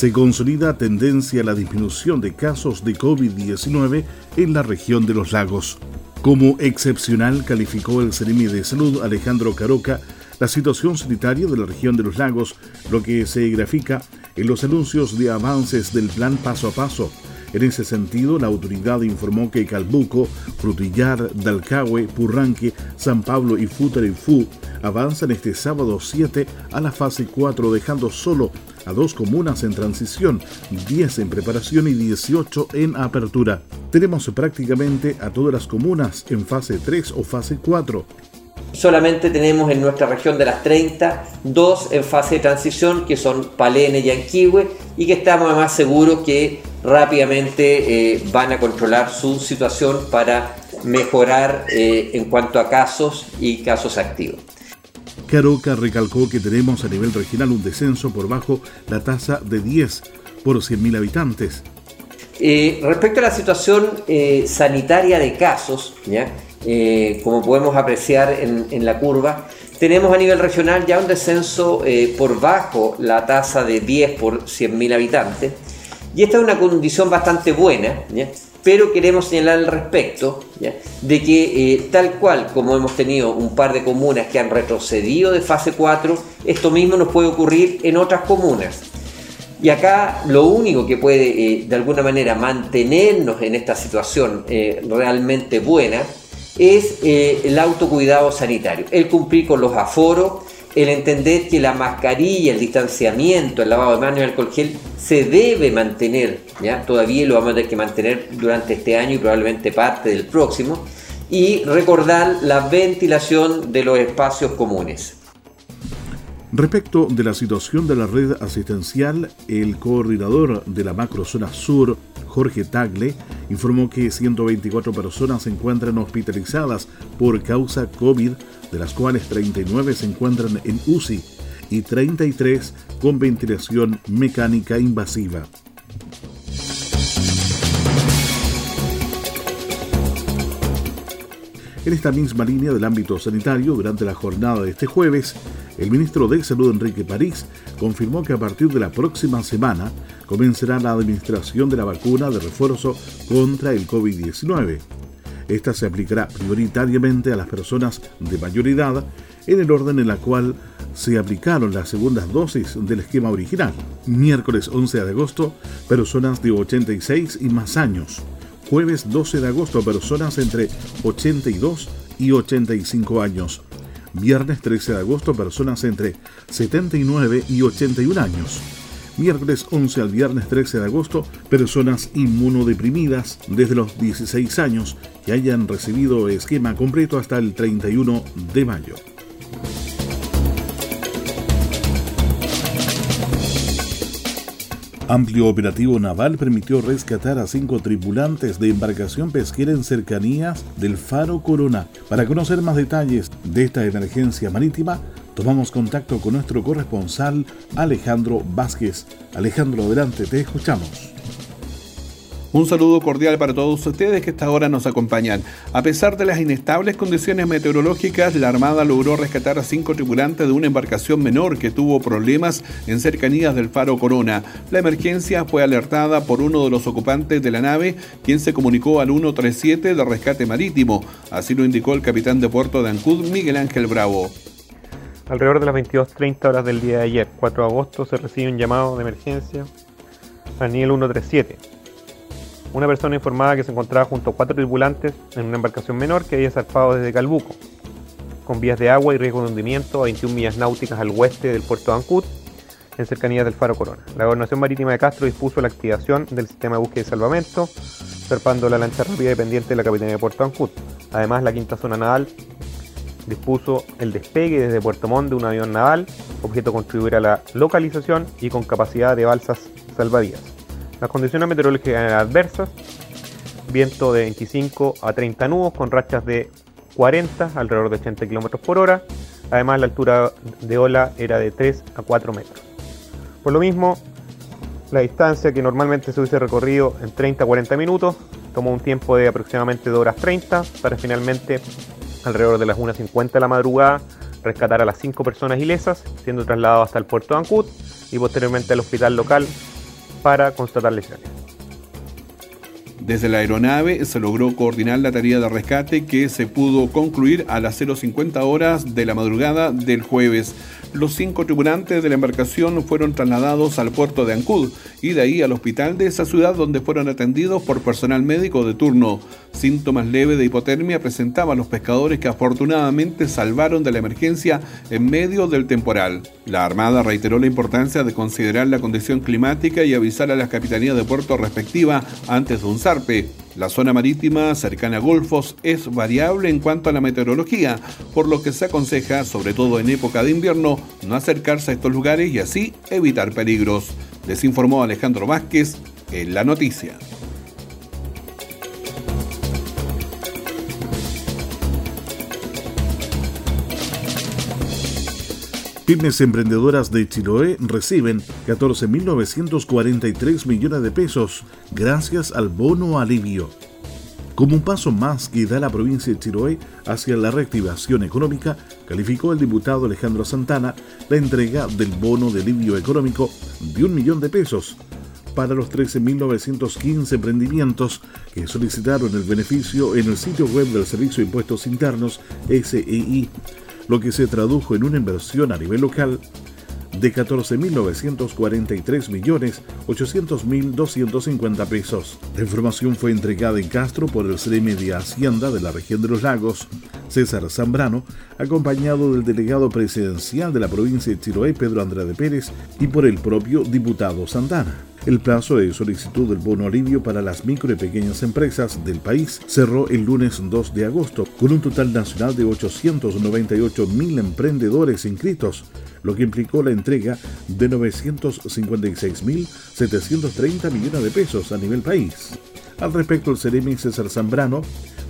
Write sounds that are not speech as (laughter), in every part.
se consolida tendencia a la disminución de casos de COVID-19 en la región de los lagos. Como excepcional calificó el Ceremi de Salud Alejandro Caroca la situación sanitaria de la región de los lagos, lo que se grafica en los anuncios de avances del plan paso a paso. En ese sentido, la autoridad informó que Calbuco, Frutillar, Dalcahue, Purranque, San Pablo y Futarefú avanzan este sábado 7 a la fase 4, dejando solo a dos comunas en transición, 10 en preparación y 18 en apertura. Tenemos prácticamente a todas las comunas en fase 3 o fase 4. Solamente tenemos en nuestra región de las 30 dos en fase de transición que son Palene y Anquihue y que estamos más seguros que rápidamente eh, van a controlar su situación para mejorar eh, en cuanto a casos y casos activos. Caroca recalcó que tenemos a nivel regional un descenso por bajo la tasa de 10 por 100.000 habitantes. Eh, respecto a la situación eh, sanitaria de casos, eh, como podemos apreciar en, la curva, tenemos a nivel regional ya un descenso por bajo la tasa de 10 por 100.000 habitantes. Y esta es una condición bastante buena, pero queremos señalar al respecto de que eh, tal cual como hemos tenido un par de comunas que han retrocedido de fase 4, esto mismo nos puede ocurrir en otras comunas. Y acá lo único que puede eh, de alguna manera mantenernos en esta situación eh, realmente buena es el autocuidado sanitario, el cumplir con los aforos, el entender que la mascarilla, el distanciamiento, el lavado de manos y el alcohol gel se debe mantener, ¿ya? todavía lo vamos a tener que mantener durante este año y probablemente parte del próximo, y recordar la ventilación de los espacios comunes. Respecto de la situación de la red asistencial, el coordinador de la macrozona sur, Jorge Tagle, informó que 124 personas se encuentran hospitalizadas por causa COVID, de las cuales 39 se encuentran en UCI y 33 con ventilación mecánica invasiva. En esta misma línea del ámbito sanitario, durante la jornada de este jueves, el ministro de Salud Enrique París confirmó que a partir de la próxima semana comenzará la administración de la vacuna de refuerzo contra el COVID-19. Esta se aplicará prioritariamente a las personas de mayor edad en el orden en la cual se aplicaron las segundas dosis del esquema original. Miércoles 11 de agosto, personas de 86 y más años. Jueves 12 de agosto, personas entre 82 y 85 años Viernes 13 de agosto, personas entre 79 y 81 años. Miércoles 11 al viernes 13 de agosto, personas inmunodeprimidas desde los 16 años que hayan recibido esquema completo hasta el 31 de mayo. Amplio operativo naval permitió rescatar a cinco tripulantes de embarcación pesquera en cercanías del Faro Corona. Para conocer más detalles de esta emergencia marítima, tomamos contacto con nuestro corresponsal Alejandro Vázquez. Alejandro, adelante, te escuchamos. Un saludo cordial para todos ustedes que esta hora nos acompañan. A pesar de las inestables condiciones meteorológicas, la Armada logró rescatar a cinco tripulantes de una embarcación menor que tuvo problemas en cercanías del faro Corona. La emergencia fue alertada por uno de los ocupantes de la nave, quien se comunicó al 137 de rescate marítimo. Así lo indicó el capitán de puerto de Ancud, Miguel Ángel Bravo. Alrededor de las 22.30 horas del día de ayer, 4 de agosto, se recibe un llamado de emergencia al nivel 137 una persona informada que se encontraba junto a cuatro tripulantes en una embarcación menor que había zarpado desde Calbuco, con vías de agua y riesgo de hundimiento a 21 millas náuticas al oeste del puerto de Ancud, en cercanías del Faro Corona. La Gobernación Marítima de Castro dispuso la activación del sistema de búsqueda y salvamento, zarpando la lancha rápida dependiente de la Capitanía de Puerto Ancud. Además, la quinta zona naval dispuso el despegue desde Puerto Montt de un avión naval, objeto contribuir a la localización y con capacidad de balsas salvavidas. Las condiciones meteorológicas eran adversas, viento de 25 a 30 nudos con rachas de 40 alrededor de 80 km por hora. Además la altura de ola era de 3 a 4 metros. Por lo mismo, la distancia que normalmente se hubiese recorrido en 30 a 40 minutos tomó un tiempo de aproximadamente 2 horas 30 para finalmente alrededor de las 1.50 de la madrugada rescatar a las 5 personas ilesas, siendo trasladados hasta el puerto de Ancud y posteriormente al hospital local para constatar lesiones. Desde la aeronave se logró coordinar la tarea de rescate que se pudo concluir a las 0.50 horas de la madrugada del jueves. Los cinco tripulantes de la embarcación fueron trasladados al puerto de Ancud y de ahí al hospital de esa ciudad donde fueron atendidos por personal médico de turno. Síntomas leves de hipotermia presentaban los pescadores que afortunadamente salvaron de la emergencia en medio del temporal. La Armada reiteró la importancia de considerar la condición climática y avisar a las capitanías de puerto respectiva antes de un La zona marítima cercana a Golfos es variable en cuanto a la meteorología, por lo que se aconseja, sobre todo en época de invierno, no acercarse a estos lugares y así evitar peligros. Les informó Alejandro Vázquez en la noticia. Pymes emprendedoras de Chiloé reciben 14.943 millones de pesos gracias al bono alivio. Como un paso más que da la provincia de Chiloé hacia la reactivación económica, calificó el diputado Alejandro Santana la entrega del bono de alivio económico de un millón de pesos para los 13.915 emprendimientos que solicitaron el beneficio en el sitio web del Servicio de Impuestos Internos SEI lo que se tradujo en una inversión a nivel local de 14.943.800.250 pesos. La información fue entregada en Castro por el CRM de Hacienda de la región de los lagos, César Zambrano, acompañado del delegado presidencial de la provincia de Chiloé, Pedro Andrade Pérez, y por el propio diputado Santana. El plazo de solicitud del bono alivio para las micro y pequeñas empresas del país cerró el lunes 2 de agosto, con un total nacional de 898 mil emprendedores inscritos, lo que implicó la entrega de 956.730 millones de pesos a nivel país. Al respecto, el Ceremi César Zambrano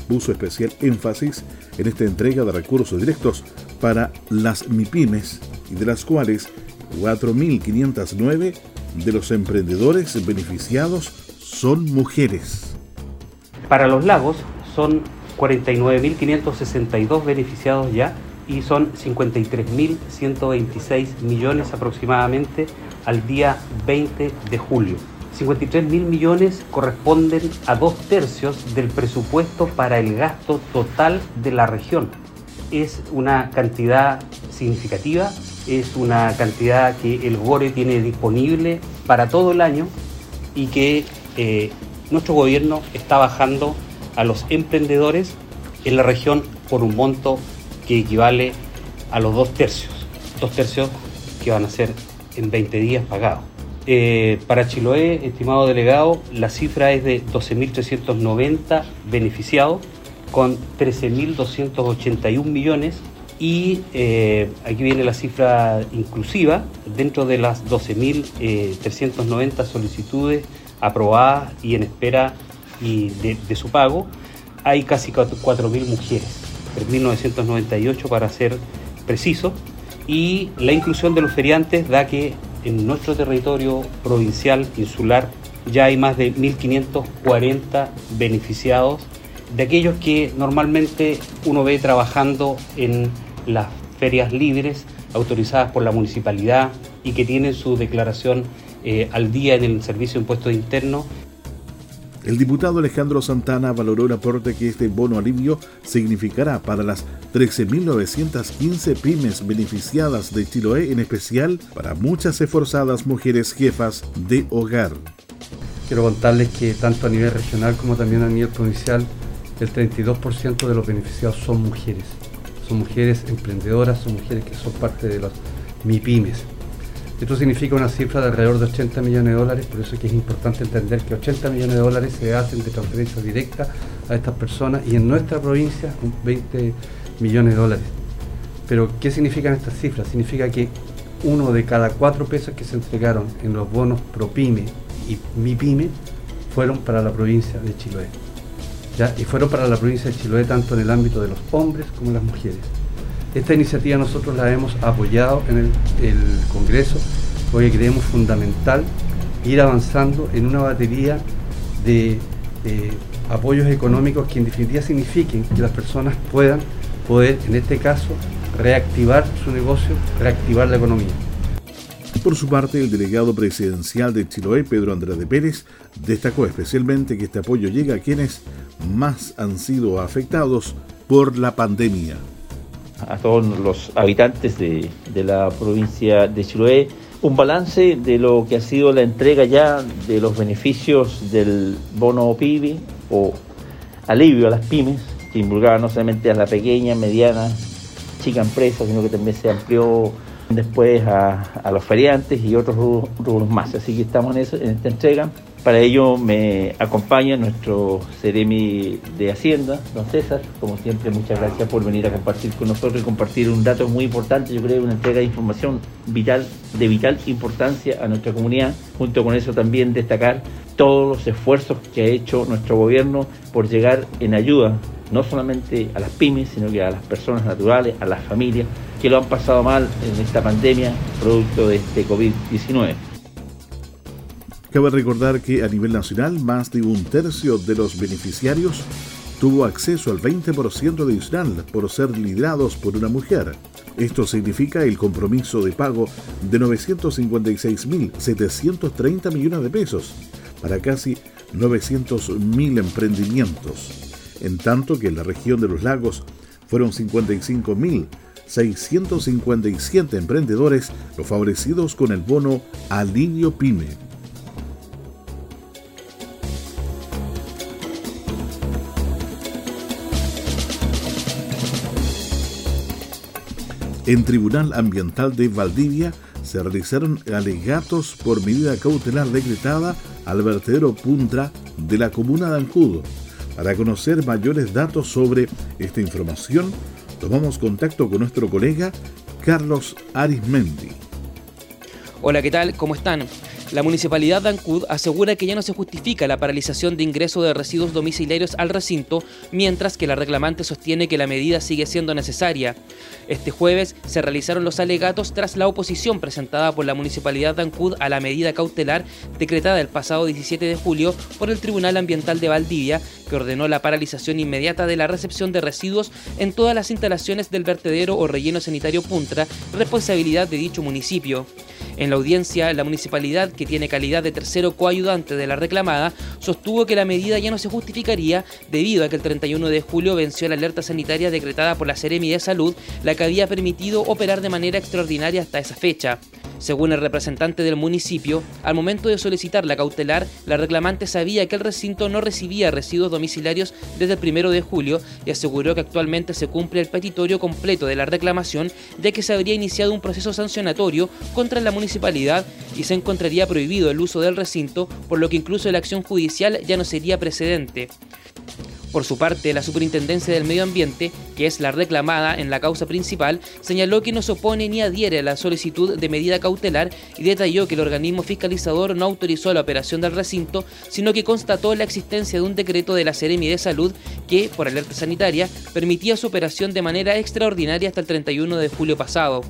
puso especial énfasis en esta entrega de recursos directos para las MIPIMES, y de las cuales 4.509 de los emprendedores beneficiados son mujeres. Para los lagos son 49.562 beneficiados ya y son 53.126 millones aproximadamente al día 20 de julio. 53 mil millones corresponden a dos tercios del presupuesto para el gasto total de la región. Es una cantidad significativa es una cantidad que el GORE tiene disponible para todo el año y que eh, nuestro gobierno está bajando a los emprendedores en la región por un monto que equivale a los dos tercios, dos tercios que van a ser en 20 días pagados. Eh, para Chiloé, estimado delegado, la cifra es de 12.390 beneficiados con 13.281 millones y eh, aquí viene la cifra inclusiva, dentro de las 12.390 solicitudes aprobadas y en espera y de, su pago, hay casi 4.000 mujeres, 3.998 para ser preciso, y la inclusión de los feriantes da que en nuestro territorio provincial, insular, ya hay más de 1.540 beneficiados de aquellos que normalmente uno ve trabajando en las ferias libres autorizadas por la municipalidad y que tienen su declaración eh, al día en el Servicio de Impuestos Internos. El diputado Alejandro Santana valoró el aporte que este bono alivio significará para las 13.915 pymes beneficiadas de Chiloé, en especial para muchas esforzadas mujeres jefas de hogar. Quiero contarles que tanto a nivel regional como también a nivel provincial, el 32% de los beneficiados son mujeres son mujeres emprendedoras, son mujeres que son parte de las MIPIMES. Esto significa una cifra de alrededor de 80 millones de dólares, por eso es que es importante entender que 80 millones de dólares se hacen de transferencia directa a estas personas y en nuestra provincia 20 millones de dólares. Pero, ¿qué significan estas cifras? Significa que uno de cada cuatro pesos que se entregaron en los bonos ProPyme y MiPyme fueron para la provincia de Chiloé. Y fueron para la provincia de Chiloé tanto en el ámbito de los hombres como las mujeres. Esta iniciativa nosotros la hemos apoyado en el, Congreso porque creemos fundamental ir avanzando en una batería de, de apoyos económicos que en definitiva signifiquen que las personas puedan poder, en este caso, reactivar su negocio, reactivar la economía. Por su parte, el delegado presidencial de Chiloé, Pedro Andrés de Pérez, destacó especialmente que este apoyo llega a quienes más han sido afectados por la pandemia. A todos los habitantes de, la provincia de Chiloé, un balance de lo que ha sido la entrega ya de los beneficios del bono PIB o alivio a las pymes, que involucraba no solamente a la pequeña, mediana, chica empresa, sino que también se amplió después a, los feriantes y otros rubros, más. Así que estamos en, eso, en esta entrega. Para ello me acompaña nuestro Ceremi de Hacienda, don César. Como siempre, muchas gracias por venir a compartir con nosotros y compartir un dato muy importante, yo creo, una entrega de información vital, de vital importancia a nuestra comunidad. Junto con eso también destacar todos los esfuerzos que ha hecho nuestro gobierno por llegar en ayuda no solamente a las pymes, sino que a las personas naturales, a las familias que lo han pasado mal en esta pandemia producto de este COVID-19. Cabe recordar que a nivel nacional más de un tercio de los beneficiarios tuvo acceso al 20% adicional por ser liderados por una mujer. Esto significa el compromiso de pago de 956.730 millones de pesos para casi 900.000 emprendimientos en tanto que en la región de los lagos fueron 55.657 emprendedores los favorecidos con el bono Alivio Pyme. En Tribunal Ambiental de Valdivia se realizaron alegatos por medida cautelar decretada al vertedero Puntra de la comuna de Ancudo para conocer mayores datos sobre esta información, tomamos contacto con nuestro colega Carlos Arismendi. Hola, ¿qué tal? ¿Cómo están? La municipalidad de Ancud asegura que ya no se justifica la paralización de ingreso de residuos domiciliarios al recinto, mientras que la reclamante sostiene que la medida sigue siendo necesaria. Este jueves se realizaron los alegatos tras la oposición presentada por la municipalidad de Ancud a la medida cautelar decretada el pasado 17 de julio por el Tribunal Ambiental de Valdivia, que ordenó la paralización inmediata de la recepción de residuos en todas las instalaciones del vertedero o relleno sanitario Puntra, responsabilidad de dicho municipio. En la audiencia, la municipalidad, que tiene calidad de tercero coayudante de la reclamada, sostuvo que la medida ya no se justificaría debido a que el 31 de julio venció la alerta sanitaria decretada por la Seremi de Salud, la que había permitido operar de manera extraordinaria hasta esa fecha. Según el representante del municipio, al momento de solicitar la cautelar, la reclamante sabía que el recinto no recibía residuos domiciliarios desde el 1 de julio y aseguró que actualmente se cumple el petitorio completo de la reclamación, ya que se habría iniciado un proceso sancionatorio contra la municipalidad y se encontraría prohibido el uso del recinto, por lo que incluso la acción judicial ya no sería precedente. Por su parte, la Superintendencia del Medio Ambiente, que es la reclamada en la causa principal, señaló que no se opone ni adhiere a la solicitud de medida cautelar y detalló que el organismo fiscalizador no autorizó la operación del recinto, sino que constató la existencia de un decreto de la Seremi de Salud que, por alerta sanitaria, permitía su operación de manera extraordinaria hasta el 31 de julio pasado.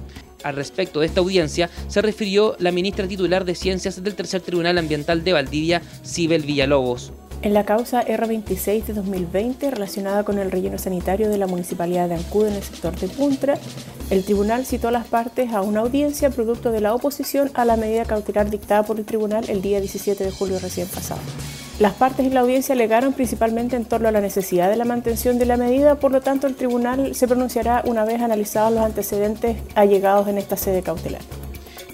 Al respecto de esta audiencia, se refirió la ministra titular de Ciencias del Tercer Tribunal Ambiental de Valdivia, Sibel Villalobos. En la causa R26 de 2020 relacionada con el relleno sanitario de la Municipalidad de Ancud en el sector de Puntra, el tribunal citó a las partes a una audiencia producto de la oposición a la medida cautelar dictada por el tribunal el día 17 de julio recién pasado. Las partes en la audiencia alegaron principalmente en torno a la necesidad de la mantención de la medida, por lo tanto el tribunal se pronunciará una vez analizados los antecedentes allegados en esta sede cautelar.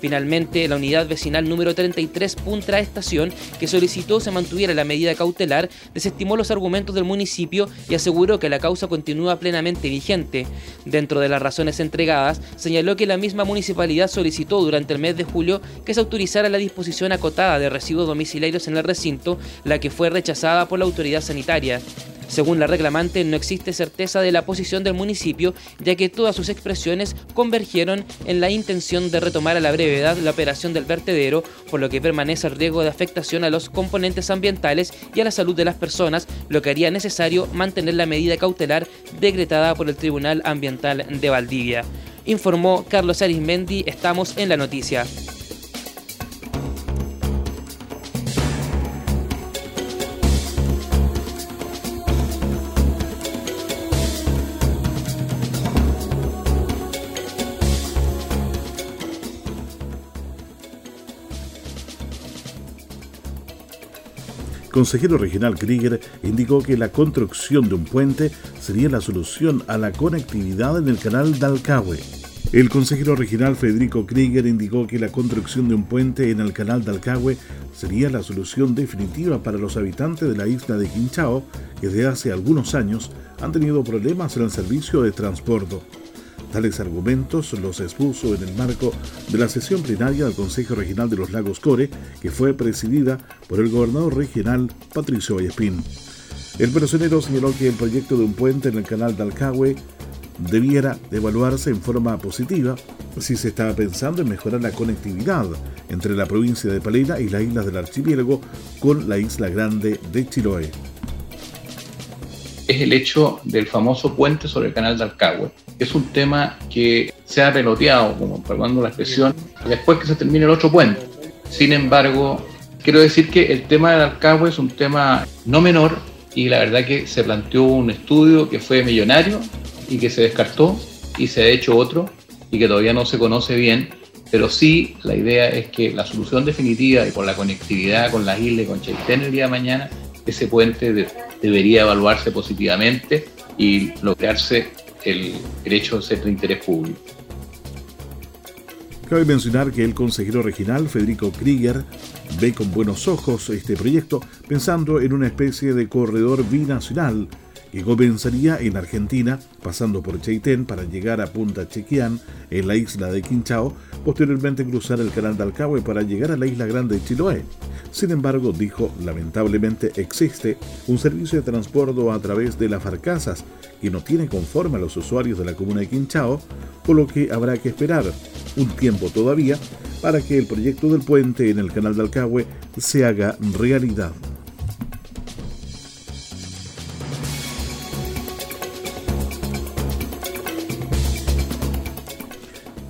Finalmente, la unidad vecinal número 33 Puntra Estación, que solicitó se mantuviera la medida cautelar, desestimó los argumentos del municipio y aseguró que la causa continúa plenamente vigente. Dentro de las razones entregadas, señaló que la misma municipalidad solicitó durante el mes de julio que se autorizara la disposición acotada de residuos domiciliarios en el recinto, la que fue rechazada por la autoridad sanitaria. Según la reclamante, no existe certeza de la posición del municipio, ya que todas sus expresiones convergieron en la intención de retomar a la brevedad la operación del vertedero, por lo que permanece el riesgo de afectación a los componentes ambientales y a la salud de las personas, lo que haría necesario mantener la medida cautelar decretada por el Tribunal Ambiental de Valdivia. Informó Carlos Arismendi, estamos en la noticia. Consejero regional Krieger indicó que la construcción de un puente sería la solución a la conectividad en el canal Dalcahue. El consejero regional Federico Krieger indicó que la construcción de un puente en el canal Dalcahue sería la solución definitiva para los habitantes de la isla de Quinchao, que desde hace algunos años han tenido problemas en el servicio de transporte. Tales argumentos los expuso en el marco de la sesión plenaria del Consejo Regional de los Lagos Core, que fue presidida por el gobernador regional Patricio Vallespín. El personero señaló que el proyecto de un puente en el canal de Alcagüe debiera evaluarse en forma positiva si se estaba pensando en mejorar la conectividad entre la provincia de Palena y las islas del archipiélago con la isla grande de Chiloé. Es el hecho del famoso puente sobre el canal de Alcagüe es un tema que se ha peloteado, como perdonando la expresión, después que se termine el otro puente. Sin embargo, quiero decir que el tema del Alcagüe es un tema no menor y la verdad que se planteó un estudio que fue millonario y que se descartó y se ha hecho otro y que todavía no se conoce bien, pero sí la idea es que la solución definitiva y por la conectividad con las islas con Chaitén el día de mañana, ese puente debería evaluarse positivamente y lograrse el derecho a ser de interés público. Cabe mencionar que el consejero regional Federico Krieger ve con buenos ojos este proyecto pensando en una especie de corredor binacional que comenzaría en Argentina, pasando por Chaitén para llegar a Punta Chequián, en la isla de Quinchao, posteriormente cruzar el canal de Alcahue para llegar a la isla grande de Chiloé. Sin embargo, dijo, lamentablemente existe un servicio de transporte a través de las Farcasas que no tiene conforme a los usuarios de la comuna de Quinchao, por lo que habrá que esperar un tiempo todavía para que el proyecto del puente en el canal de Alcahue se haga realidad.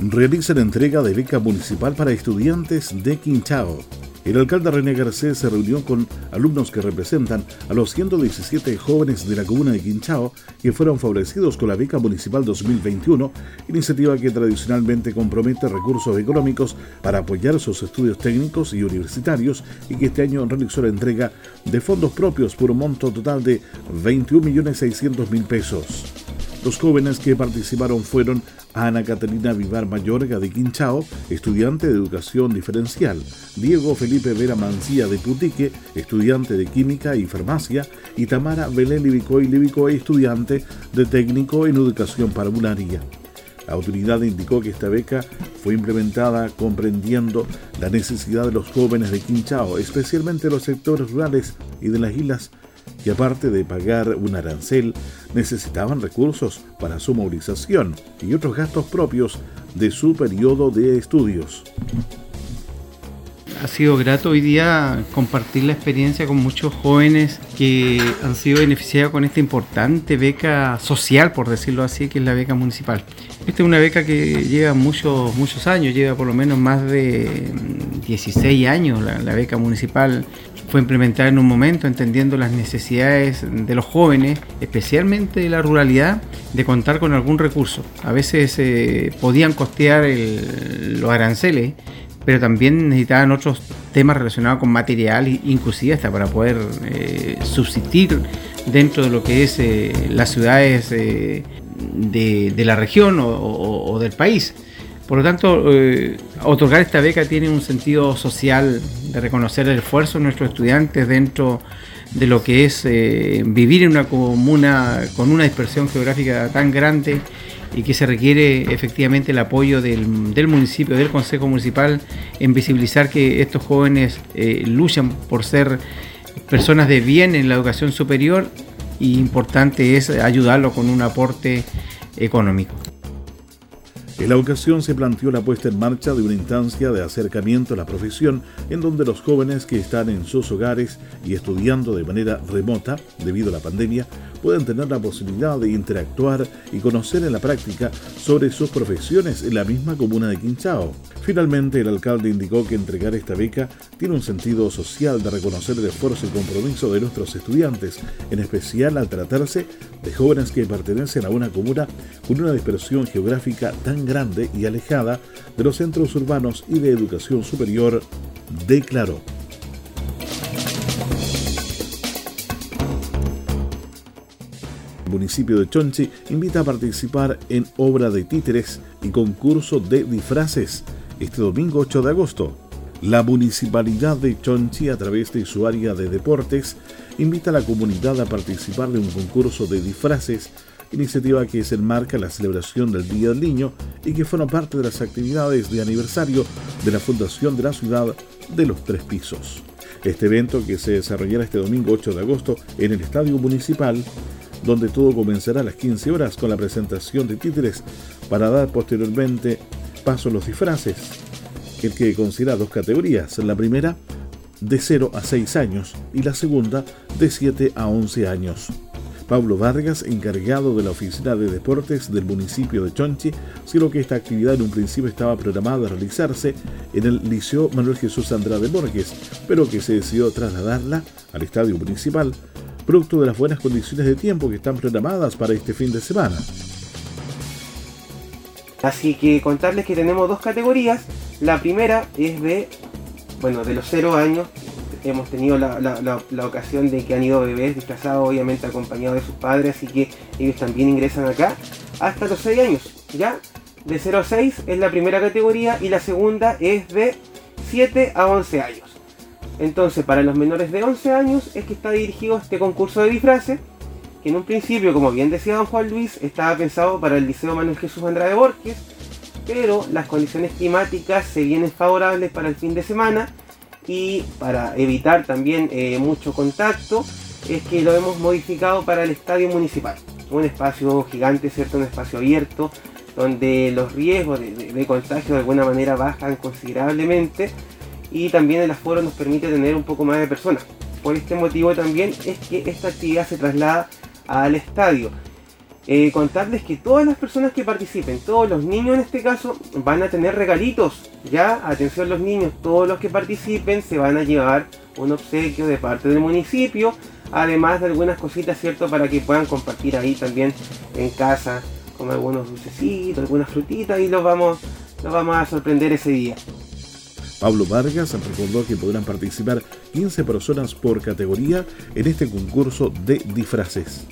realiza la entrega de beca municipal para estudiantes de Quinchao. El alcalde René Garcés se reunió con alumnos que representan a los 117 jóvenes de la comuna de Quinchao que fueron favorecidos con la beca municipal 2021, iniciativa que tradicionalmente compromete recursos económicos para apoyar sus estudios técnicos y universitarios y que este año realizó la entrega de fondos propios por un monto total de 21.600.000 pesos. Los jóvenes que participaron fueron Ana Catalina Vivar Mayorga de Quinchao, estudiante de educación diferencial, Diego Felipe Vera Mancía de Putique, estudiante de química y farmacia, y Tamara Belén Libicoy Libicoy, estudiante de técnico en educación parvularia. La autoridad indicó que esta beca fue implementada comprendiendo la necesidad de los jóvenes de Quinchao, especialmente los sectores rurales y de las islas que aparte de pagar un arancel, necesitaban recursos para su movilización y otros gastos propios de su periodo de estudios. Ha sido grato hoy día compartir la experiencia con muchos jóvenes que han sido beneficiados con esta importante beca social, por decirlo así, que es la beca municipal. Esta es una beca que lleva muchos, muchos años, lleva por lo menos más de 16 años la, la beca municipal fue implementada en un momento entendiendo las necesidades de los jóvenes, especialmente de la ruralidad, de contar con algún recurso. A veces eh, podían costear los aranceles, pero también necesitaban otros temas relacionados con material, inclusive hasta para poder eh, subsistir dentro de lo que es eh, las ciudades de, la región o del país. Por lo tanto, eh, otorgar esta beca tiene un sentido social de reconocer el esfuerzo de nuestros estudiantes dentro de lo que es eh, vivir en una comuna con una dispersión geográfica tan grande y que se requiere efectivamente el apoyo del, municipio, del Consejo Municipal, en visibilizar que estos jóvenes eh, luchan por ser personas de bien en la educación superior y importante es ayudarlo con un aporte económico. En la ocasión se planteó la puesta en marcha de una instancia de acercamiento a la profesión en donde los jóvenes que están en sus hogares y estudiando de manera remota debido a la pandemia puedan tener la posibilidad de interactuar y conocer en la práctica sobre sus profesiones en la misma comuna de Quinchao. Finalmente, el alcalde indicó que entregar esta beca tiene un sentido social de reconocer el esfuerzo y compromiso de nuestros estudiantes, en especial al tratarse de jóvenes que pertenecen a una comuna con una dispersión geográfica tan grande y alejada de los centros urbanos y de educación superior, declaró. El municipio de Chonchi invita a participar en obra de títeres y concurso de disfraces este domingo 8 de agosto. La municipalidad de Chonchi, a través de su área de deportes, invita a la comunidad a participar de un concurso de disfraces, iniciativa que se enmarca en la celebración del Día del Niño y que forma parte de las actividades de aniversario de la Fundación de la Ciudad de los Tres Pisos. Este evento, que se desarrollará este domingo 8 de agosto en el Estadio Municipal, donde todo comenzará a las 15 horas con la presentación de títeres para dar posteriormente paso a los disfraces, el que considera dos categorías. La primera, de 0 a 6 años y la segunda, de 7 a 11 años. Pablo Vargas, encargado de la Oficina de Deportes del municipio de Chonchi, sino que esta actividad en un principio estaba programada a realizarse en el Liceo Manuel Jesús Andrade Borges, pero que se decidió trasladarla al estadio municipal producto de las buenas condiciones de tiempo que están programadas para este fin de semana. Así que contarles que tenemos dos categorías. La primera es de, bueno, de los 0 años. Hemos tenido la, ocasión de que han ido bebés disfrazados, obviamente acompañados de sus padres, así que ellos también ingresan acá. Hasta los 6 años, ¿ya? De 0 a 6 es la primera categoría y la segunda es de 7 a 11 años. Entonces, para los menores de 11 años es que está dirigido este concurso de disfraces, que en un principio, como bien decía don Juan Luis, estaba pensado para el Liceo Manuel Jesús Andrade Borges, pero las condiciones climáticas se vienen favorables para el fin de semana y para evitar también eh, mucho contacto, es que lo hemos modificado para el estadio municipal. Un espacio gigante, ¿cierto? Un espacio abierto, donde los riesgos de contagio de alguna manera bajan considerablemente y también el aforo nos permite tener un poco más de personas. Por este motivo también es que esta actividad se traslada al estadio. Eh, contarles que todas las personas que participen, todos los niños en este caso, van a tener regalitos. Ya, atención los niños, todos los que participen se van a llevar un obsequio de parte del municipio, además de algunas cositas, ¿cierto? Para que puedan compartir ahí también en casa, con algunos dulcecitos, algunas frutitas y los vamos, los vamos a sorprender ese día. Pablo Vargas recordó que podrán participar 15 personas por categoría en este concurso de disfraces.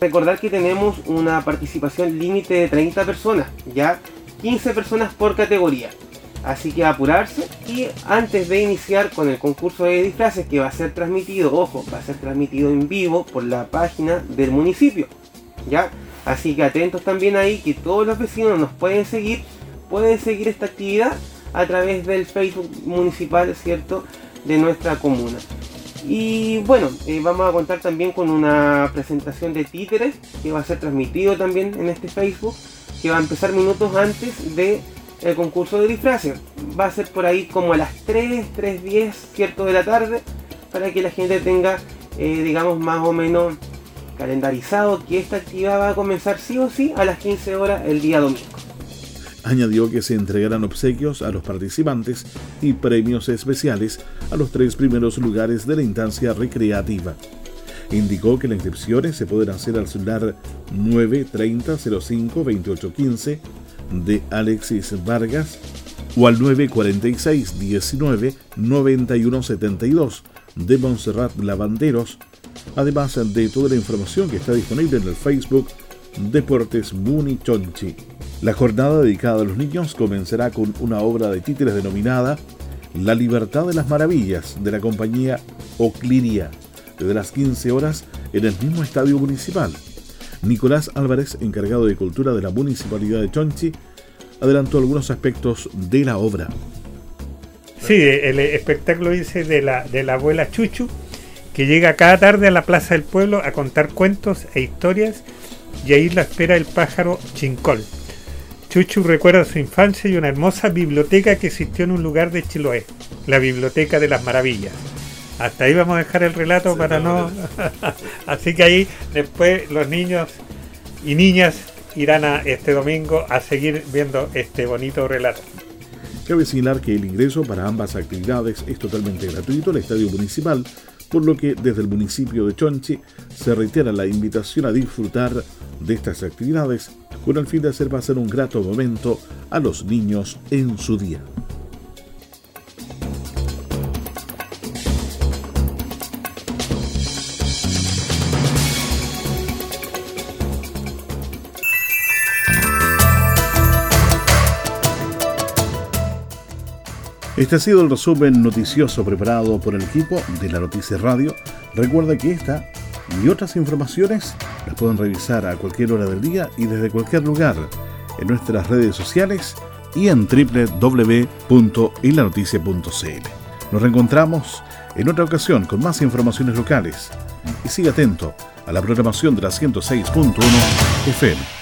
Recordar que tenemos una participación límite de 30 personas, ya 15 personas por categoría. Así que apurarse y antes de iniciar con el concurso de disfraces que va a ser transmitido, ojo, va a ser transmitido en vivo por la página del municipio. ¿Ya? Así que atentos también ahí que todos los vecinos nos pueden seguir, pueden seguir esta actividad a través del Facebook municipal, ¿cierto?, de nuestra comuna. Y bueno, eh, vamos a contar también con una presentación de títeres que va a ser transmitido también en este Facebook, que va a empezar minutos antes de el concurso de disfraces. Va a ser por ahí como a las 3, 3.10, ¿cierto?, de la tarde, para que la gente tenga, eh, digamos, más o menos calendarizado que esta actividad va a comenzar sí o sí a las 15 horas el día domingo. Añadió que se entregarán obsequios a los participantes y premios especiales a los tres primeros lugares de la instancia recreativa. Indicó que las inscripciones se pueden hacer al celular 930 05 2815 de Alexis Vargas o al 946 19 9172 de Montserrat Lavanderos, además de toda la información que está disponible en el Facebook Deportes Muni Chonchi. La jornada dedicada a los niños comenzará con una obra de títeres denominada La libertad de las maravillas de la compañía Ocliria, desde las 15 horas en el mismo estadio municipal. Nicolás Álvarez, encargado de cultura de la municipalidad de Chonchi, adelantó algunos aspectos de la obra. Sí, el espectáculo dice de la, de la abuela Chuchu, que llega cada tarde a la Plaza del Pueblo a contar cuentos e historias y ahí la espera el pájaro Chincol. Chuchu recuerda su infancia y una hermosa biblioteca que existió en un lugar de Chiloé, la Biblioteca de las Maravillas. Hasta ahí vamos a dejar el relato para no... (laughs) Así que ahí después los niños y niñas irán a este domingo a seguir viendo este bonito relato. Cabe señalar que el ingreso para ambas actividades es totalmente gratuito al Estadio Municipal, por lo que desde el municipio de Chonchi se reitera la invitación a disfrutar de estas actividades con el fin de hacer pasar un grato momento a los niños en su día. Este ha sido el resumen noticioso preparado por el equipo de la Noticia Radio. Recuerda que esta y otras informaciones las pueden revisar a cualquier hora del día y desde cualquier lugar en nuestras redes sociales y en www.ilanoticia.cl. Nos reencontramos en otra ocasión con más informaciones locales y siga atento a la programación de la 106.1 FM.